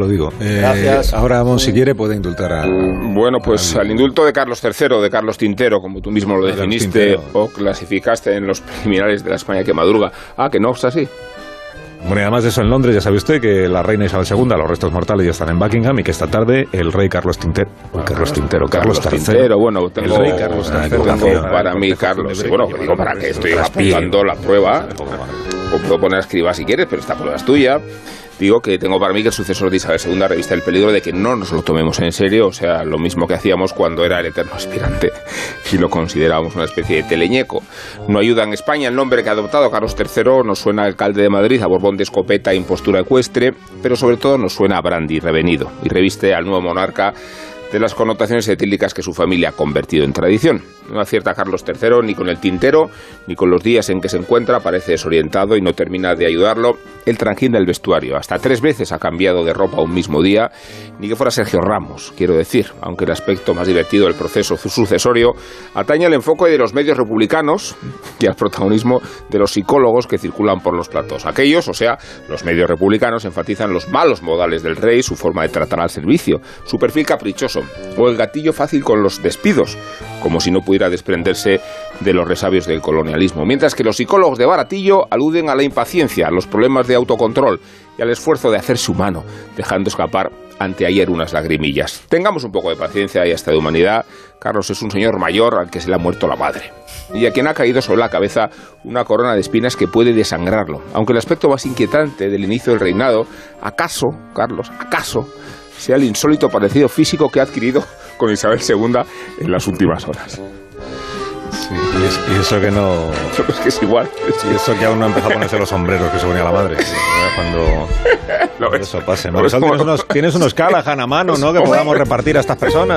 Lo digo. Eh, Gracias. Ahora, si quiere, puede indultar a. Bueno, pues al indulto de Carlos III, de Carlos Tintero, como tú mismo lo definiste o clasificaste en los preliminares de la España que madruga. Ah, que no es así. Bueno, y además de eso, en Londres ya sabe usted que la reina Isabel II, los restos mortales ya están en Buckingham y que esta tarde el rey Carlos Tintero, Carlos Tintero, Carlos, III, bueno, tengo, el rey Carlos III, para mí Carlos, bueno, digo para que estoy apuntando la prueba, puedo poner a escriba si quieres, pero esta prueba es tuya digo que tengo para mí que el sucesor de Isabel II revista el peligro de que no nos lo tomemos en serio, o sea, lo mismo que hacíamos cuando era el eterno aspirante y lo considerábamos una especie de teleñeco. No ayuda en España el nombre que ha adoptado Carlos III, nos suena alcalde de Madrid, a Borbón de escopeta e impostura ecuestre, pero sobre todo nos suena a Brandy revenido y reviste al nuevo monarca de las connotaciones etílicas que su familia ha convertido en tradición. No acierta Carlos III ni con el tintero, ni con los días en que se encuentra, parece desorientado y no termina de ayudarlo el tranquil del vestuario. Hasta tres veces ha cambiado de ropa un mismo día, ni que fuera Sergio Ramos, quiero decir, aunque el aspecto más divertido del proceso sucesorio atañe al enfoque de los medios republicanos y al protagonismo de los psicólogos que circulan por los platos. Aquellos, o sea, los medios republicanos enfatizan los malos modales del rey, su forma de tratar al servicio, su perfil caprichoso o el gatillo fácil con los despidos, como si no pudiera desprenderse de los resabios del colonialismo, mientras que los psicólogos de baratillo aluden a la impaciencia, a los problemas de autocontrol y al esfuerzo de hacerse humano, dejando escapar ante ayer unas lagrimillas. Tengamos un poco de paciencia y hasta de humanidad. Carlos es un señor mayor al que se le ha muerto la madre y a quien ha caído sobre la cabeza una corona de espinas que puede desangrarlo. Aunque el aspecto más inquietante del inicio del reinado, acaso, Carlos, acaso, sea el insólito parecido físico que ha adquirido con Isabel II en las últimas horas. Sí, y, eso que no. Es que es igual. Y eso que aún no ha empezado a ponerse los sombreros que se ponía la madre. Cuando eso pase. ¿no? Tienes, unos, tienes unos Callahan a mano, ¿no? Que podamos repartir a estas personas.